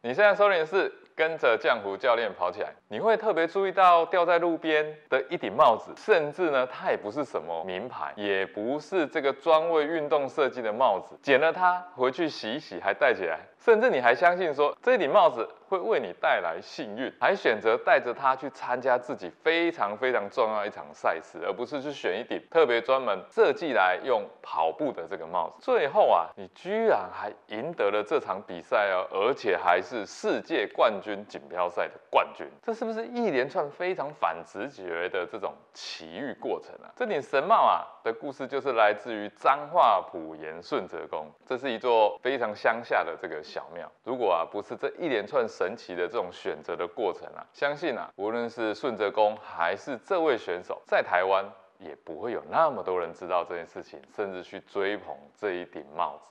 你现在收听的是跟着浆糊教练跑起来，你会特别注意到掉在路边的一顶帽子，甚至呢，它也不是什么名牌，也不是这个专为运动设计的帽子，捡了它回去洗一洗还戴起来，甚至你还相信说这顶帽子会为你带来幸运，还选择带着它去参加自己非常非常重要一场赛事，而不是去选一顶特别专门设计来用跑步的这个帽子。最后啊，你居然还赢得了这场比赛哦，而且还是世界冠军锦标赛的冠军，这是不是一连串非常反直觉的这种奇遇过程啊？这顶神帽啊的故事就是来自于彰化埔盐顺泽宫，这是一座非常乡下的这个小庙。如果啊不是这一连串神奇的这种选择的过程啊，相信啊无论是顺泽公还是这位选手，在台湾也不会有那么多人知道这件事情，甚至去追捧这一顶帽子。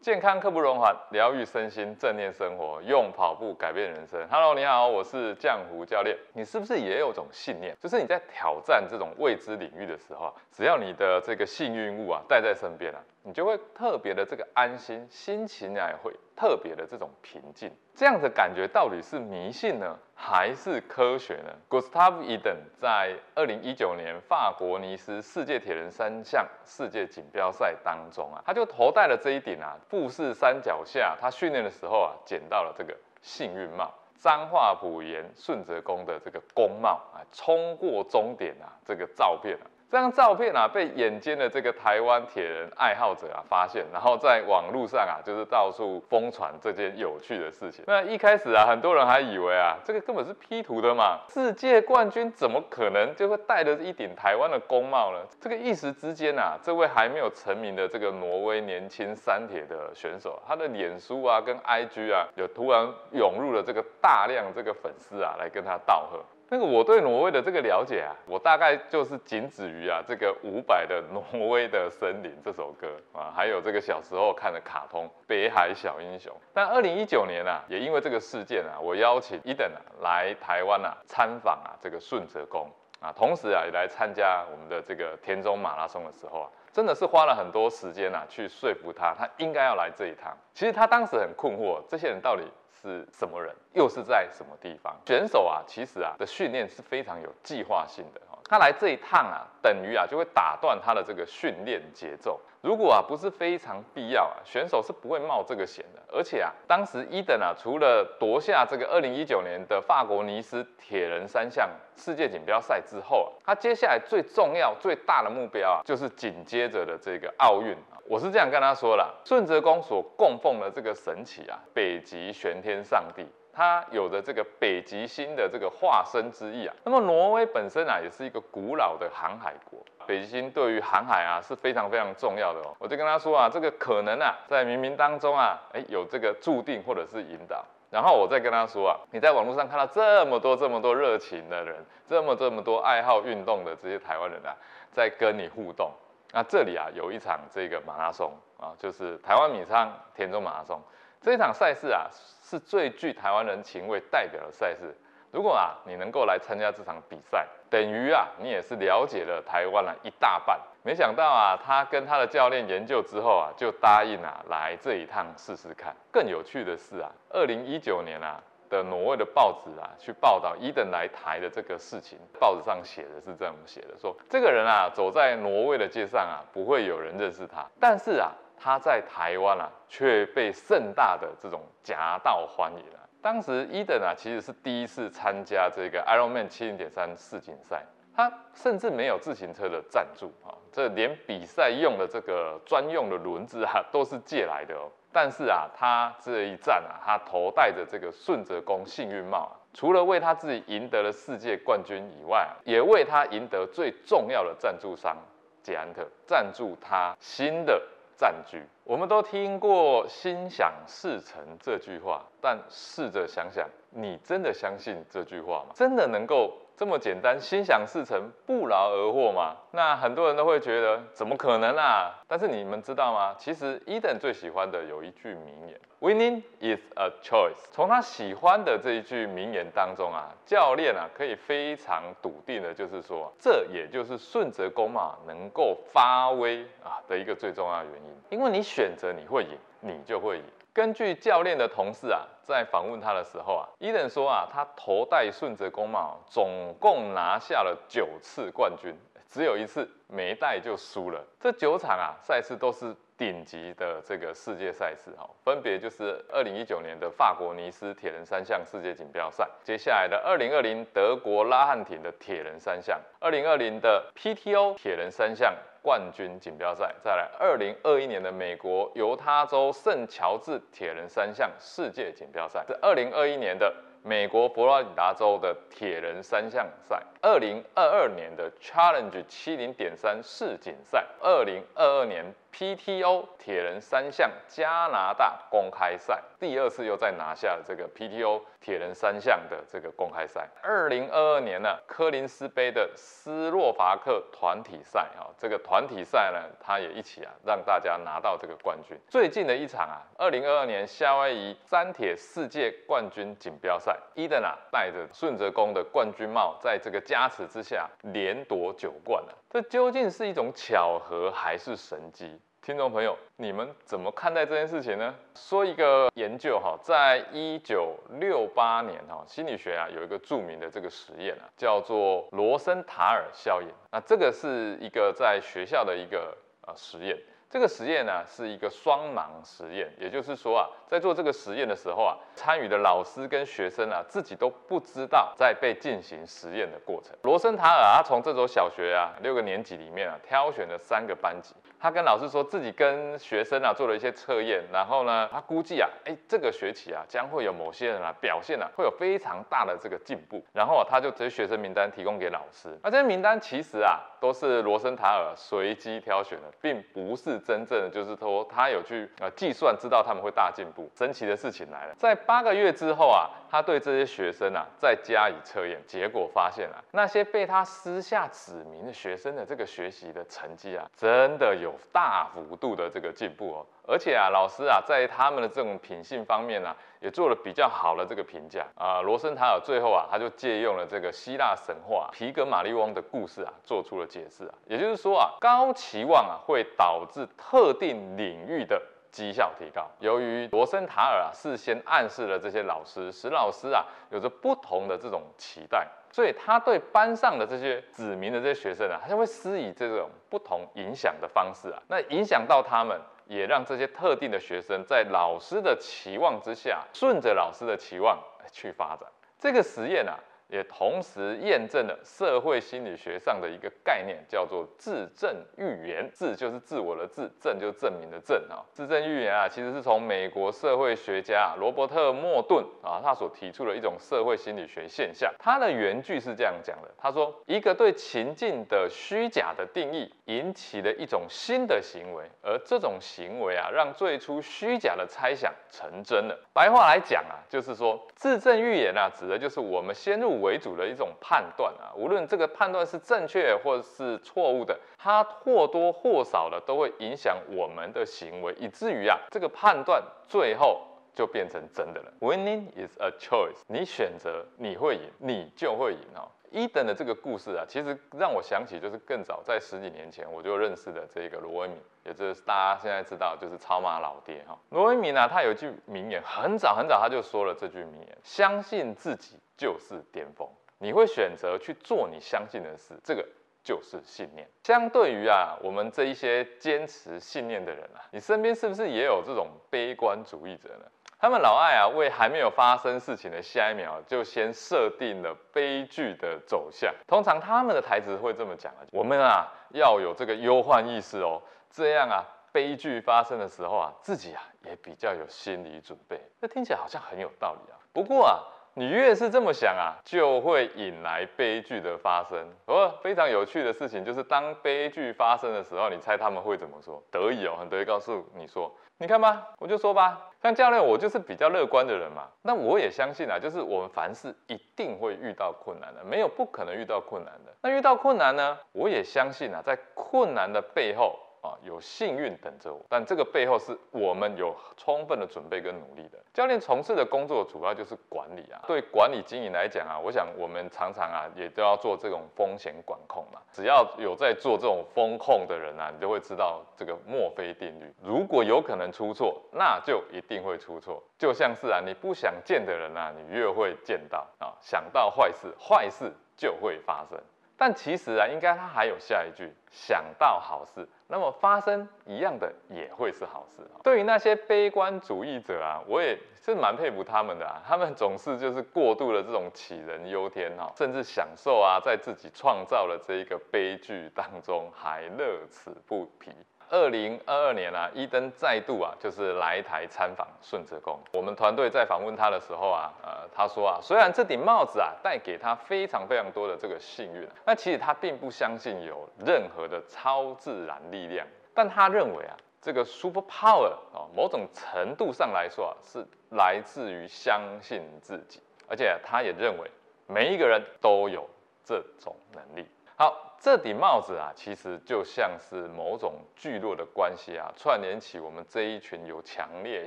健康刻不容缓，疗愈身心，正念生活，用跑步改变人生。Hello，你好，我是浆糊教练。你是不是也有种信念，就是你在挑战这种未知领域的时候，只要你的这个幸运物啊带在身边啊，你就会特别的这个安心，心情也会特别的这种平静。这样的感觉到底是迷信呢，还是科学呢？Gustav Eden 在二零一九年法国尼斯世界铁人三项世界锦标赛当中啊，他就头戴了这一顶啊富士山脚下，他训练的时候啊捡到了这个幸运帽，彰化埔盐顺泽宫的这个宫帽啊，冲过终点啊，这个照片啊。这张照片啊，被眼尖的这个台湾铁人爱好者啊发现，然后在网络上啊，就是到处疯传这件有趣的事情。那一开始啊，很多人还以为啊，这个根本是 P 图的嘛，世界冠军怎么可能就会戴着一顶台湾的工帽呢？这个一时之间啊，这位还没有成名的这个挪威年轻三铁的选手，他的脸书啊跟 IG 啊，有突然涌入了这个大量这个粉丝啊，来跟他道贺。那个我对挪威的这个了解啊，我大概就是仅止于啊这个伍佰的《挪威的森林》这首歌啊，还有这个小时候看的卡通《北海小英雄》。但二零一九年啊，也因为这个事件啊，我邀请伊登啊来台湾啊参访啊这个顺泽宫啊，同时啊也来参加我们的这个田中马拉松的时候啊，真的是花了很多时间啊去说服他，他应该要来这一趟。其实他当时很困惑，这些人到底。是什么人，又是在什么地方？选手啊，其实啊的训练是非常有计划性的。他来这一趟啊，等于啊就会打断他的这个训练节奏。如果啊不是非常必要啊，选手是不会冒这个险的。而且啊，当时伊登啊，除了夺下这个二零一九年的法国尼斯铁人三项世界锦标赛之后啊，他接下来最重要、最大的目标啊，就是紧接着的这个奥运啊。我是这样跟他说了，顺泽宫所供奉的这个神祇啊，北极玄天上帝。它有着这个北极星的这个化身之意啊。那么挪威本身啊，也是一个古老的航海国，北极星对于航海啊是非常非常重要的哦。我就跟他说啊，这个可能啊，在冥冥当中啊，哎，有这个注定或者是引导。然后我再跟他说啊，你在网络上看到这么多这么多热情的人，这么这么多爱好运动的这些台湾人啊，在跟你互动。那这里啊，有一场这个马拉松啊，就是台湾米仓田中马拉松。这一场赛事啊，是最具台湾人情味代表的赛事。如果啊，你能够来参加这场比赛，等于啊，你也是了解了台湾了一大半。没想到啊，他跟他的教练研究之后啊，就答应啊，来这一趟试试看。更有趣的是啊，二零一九年啊的挪威的报纸啊，去报道伊登来台的这个事情，报纸上写的是这样写的：说这个人啊，走在挪威的街上啊，不会有人认识他，但是啊。他在台湾啊，却被盛大的这种夹道欢迎啊。当时伊登啊，其实是第一次参加这个 Ironman 七零点三世锦赛，他甚至没有自行车的赞助啊，这连比赛用的这个专用的轮子啊，都是借来的哦。但是啊，他这一站啊，他头戴着这个顺泽宫幸运帽，除了为他自己赢得了世界冠军以外，也为他赢得最重要的赞助商捷安特赞助他新的。占据，我们都听过“心想事成”这句话，但试着想想，你真的相信这句话吗？真的能够这么简单，心想事成，不劳而获吗？那很多人都会觉得，怎么可能啊？但是你们知道吗？其实伊登最喜欢的有一句名言。Winning is a choice。从他喜欢的这一句名言当中啊，教练啊可以非常笃定的，就是说，这也就是顺泽公马能够发威啊的一个最重要原因。因为你选择你会赢，你就会赢。根据教练的同事啊，在访问他的时候啊，伊登说啊，他头戴顺泽工帽，总共拿下了九次冠军，只有一次没戴就输了。这九场啊赛事都是。顶级的这个世界赛事哈，分别就是二零一九年的法国尼斯铁人三项世界锦标赛，接下来的二零二零德国拉汉廷的铁人三项，二零二零的 PTO 铁人三项冠军锦标赛，再来二零二一年的美国犹他州圣乔治铁人三项世界锦标赛，是二零二一年的。美国佛罗里达州的铁人三项赛，二零二二年的 Challenge 七零点三世锦赛，二零二二年 PTO 铁人三项加拿大公开赛，第二次又再拿下了这个 PTO 铁人三项的这个公开赛。二零二二年呢，科林斯杯的斯洛伐克团体赛，哈，这个团体赛呢，他也一起啊，让大家拿到这个冠军。最近的一场啊，二零二二年夏威夷三铁世界冠军锦标赛。伊登啊，戴着顺泽宫的冠军帽，在这个加持之下，连夺九冠了。这究竟是一种巧合还是神机？听众朋友，你们怎么看待这件事情呢？说一个研究哈，在一九六八年哈，心理学啊有一个著名的这个实验啊，叫做罗森塔尔效应。那这个是一个在学校的一个呃实验。这个实验呢是一个双盲实验，也就是说啊，在做这个实验的时候啊，参与的老师跟学生啊自己都不知道在被进行实验的过程。罗森塔尔啊从这所小学啊六个年级里面啊挑选了三个班级，他跟老师说自己跟学生啊做了一些测验，然后呢，他估计啊，哎，这个学期啊将会有某些人啊表现啊会有非常大的这个进步，然后啊他就这些学生名单提供给老师。那这些名单其实啊都是罗森塔尔随机挑选的，并不是。真正的就是说，他有去呃计算，知道他们会大进步。神奇的事情来了，在八个月之后啊，他对这些学生啊再加以测验，结果发现啊，那些被他私下指明的学生的这个学习的成绩啊，真的有大幅度的这个进步哦。而且啊，老师啊，在他们的这种品性方面呢，也做了比较好的这个评价啊。罗森塔尔最后啊，他就借用了这个希腊神话皮格马利翁的故事啊，做出了解释啊。也就是说啊，高期望啊，会导致特定领域的绩效提高。由于罗森塔尔啊，事先暗示了这些老师，使老师啊，有着不同的这种期待，所以他对班上的这些指名的这些学生啊，他就会施以这种不同影响的方式啊，那影响到他们。也让这些特定的学生在老师的期望之下，顺着老师的期望去发展。这个实验啊。也同时验证了社会心理学上的一个概念，叫做自证预言。自就是自我的自，证就是证明的证啊。自证预言啊，其实是从美国社会学家罗伯特莫顿啊，他所提出的一种社会心理学现象。他的原句是这样讲的：他说，一个对情境的虚假的定义，引起了一种新的行为，而这种行为啊，让最初虚假的猜想成真了。白话来讲啊，就是说自证预言啊，指的就是我们先入为主的一种判断啊，无论这个判断是正确或是错误的，它或多或少的都会影响我们的行为，以至于啊，这个判断最后就变成真的了。Winning is a choice，你选择你会赢，你就会赢哦。伊登的这个故事啊，其实让我想起就是更早在十几年前我就认识的这个罗威敏，也就是大家现在知道就是超马老爹哈。罗威敏呢，他有一句名言，很早很早他就说了这句名言：相信自己。就是巅峰，你会选择去做你相信的事，这个就是信念。相对于啊，我们这一些坚持信念的人啊，你身边是不是也有这种悲观主义者呢？他们老爱啊，为还没有发生事情的下一秒就先设定了悲剧的走向。通常他们的台词会这么讲啊：我们啊要有这个忧患意识哦，这样啊，悲剧发生的时候啊，自己啊也比较有心理准备。这听起来好像很有道理啊。不过啊。你越是这么想啊，就会引来悲剧的发生。不过非常有趣的事情就是，当悲剧发生的时候，你猜他们会怎么说？得意哦，很得意，告诉你说：“你看吧，我就说吧，像教练，我就是比较乐观的人嘛。那我也相信啊，就是我们凡事一定会遇到困难的，没有不可能遇到困难的。那遇到困难呢，我也相信啊，在困难的背后啊，有幸运等着我。但这个背后是我们有充分的准备跟努力的。教练从事的工作主要就是管理啊。对管理经营来讲啊，我想我们常常啊也都要做这种风险管控嘛。只要有在做这种风控的人啊，你就会知道这个墨菲定律。如果有可能出错，那就一定会出错。就像是啊，你不想见的人啊，你越会见到啊。想到坏事，坏事就会发生。但其实啊，应该他还有下一句，想到好事，那么发生一样的也会是好事。对于那些悲观主义者啊，我也是蛮佩服他们的啊，他们总是就是过度的这种杞人忧天哈，甚至享受啊，在自己创造的这一个悲剧当中还乐此不疲。二零二二年啊，伊登再度啊，就是来台参访顺泽宫。我们团队在访问他的时候啊，呃，他说啊，虽然这顶帽子啊带给他非常非常多的这个幸运，那其实他并不相信有任何的超自然力量。但他认为啊，这个 super power 啊，某种程度上来说啊，是来自于相信自己，而且他也认为每一个人都有这种能力。好。这顶帽子啊，其实就像是某种聚落的关系啊，串联起我们这一群有强烈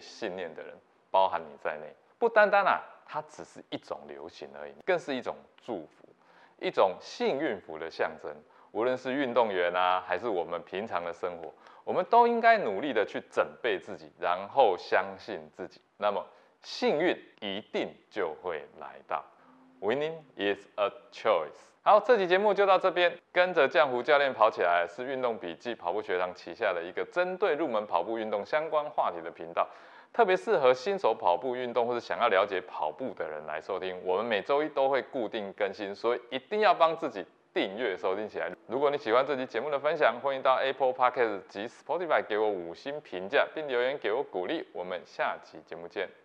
信念的人，包含你在内。不单单啊，它只是一种流行而已，更是一种祝福，一种幸运符的象征。无论是运动员啊，还是我们平常的生活，我们都应该努力的去准备自己，然后相信自己。那么幸运一定就会来到。Winning is a choice。好，这期节目就到这边。跟着浆糊教练跑起来是运动笔记跑步学堂旗下的一个针对入门跑步运动相关话题的频道，特别适合新手跑步运动或者想要了解跑步的人来收听。我们每周一都会固定更新，所以一定要帮自己订阅收听起来。如果你喜欢这期节目的分享，欢迎到 Apple Podcast 及 Spotify 给我五星评价，并留言给我鼓励。我们下期节目见。